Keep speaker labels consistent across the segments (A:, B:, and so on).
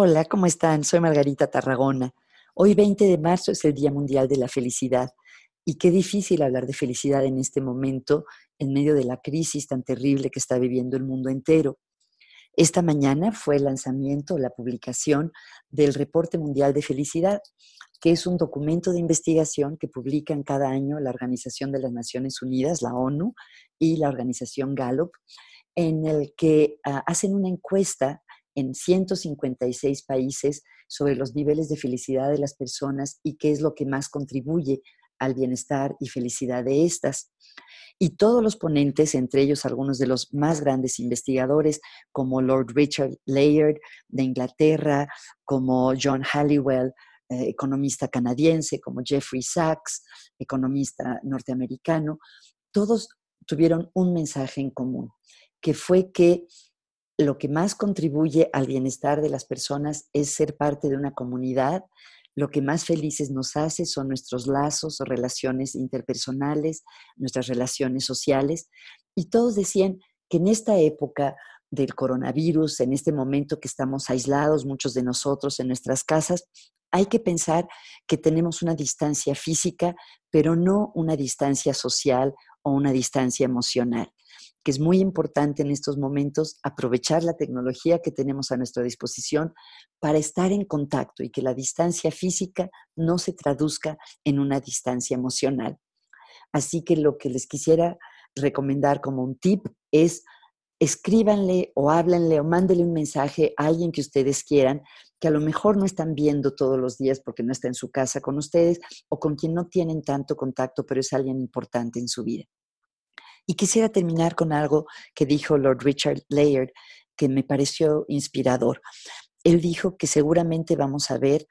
A: Hola, ¿cómo están? Soy Margarita Tarragona. Hoy 20 de marzo es el Día Mundial de la Felicidad y qué difícil hablar de felicidad en este momento en medio de la crisis tan terrible que está viviendo el mundo entero. Esta mañana fue el lanzamiento, la publicación del Reporte Mundial de Felicidad, que es un documento de investigación que publican cada año la Organización de las Naciones Unidas, la ONU, y la organización Gallup, en el que ah, hacen una encuesta en 156 países sobre los niveles de felicidad de las personas y qué es lo que más contribuye al bienestar y felicidad de estas. Y todos los ponentes, entre ellos algunos de los más grandes investigadores, como Lord Richard Layard de Inglaterra, como John Halliwell, eh, economista canadiense, como Jeffrey Sachs, economista norteamericano, todos tuvieron un mensaje en común, que fue que lo que más contribuye al bienestar de las personas es ser parte de una comunidad. Lo que más felices nos hace son nuestros lazos o relaciones interpersonales, nuestras relaciones sociales. Y todos decían que en esta época del coronavirus, en este momento que estamos aislados, muchos de nosotros en nuestras casas, hay que pensar que tenemos una distancia física, pero no una distancia social o una distancia emocional que es muy importante en estos momentos aprovechar la tecnología que tenemos a nuestra disposición para estar en contacto y que la distancia física no se traduzca en una distancia emocional. Así que lo que les quisiera recomendar como un tip es escríbanle o háblenle o mándenle un mensaje a alguien que ustedes quieran, que a lo mejor no están viendo todos los días porque no está en su casa con ustedes o con quien no tienen tanto contacto, pero es alguien importante en su vida. Y quisiera terminar con algo que dijo Lord Richard Layard, que me pareció inspirador. Él dijo que seguramente vamos a ver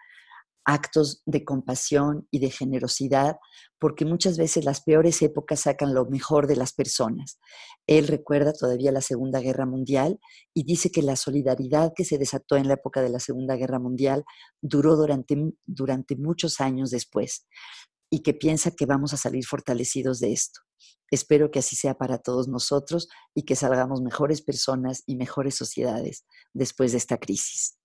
A: actos de compasión y de generosidad, porque muchas veces las peores épocas sacan lo mejor de las personas. Él recuerda todavía la Segunda Guerra Mundial y dice que la solidaridad que se desató en la época de la Segunda Guerra Mundial duró durante, durante muchos años después y que piensa que vamos a salir fortalecidos de esto. Espero que así sea para todos nosotros y que salgamos mejores personas y mejores sociedades después de esta crisis.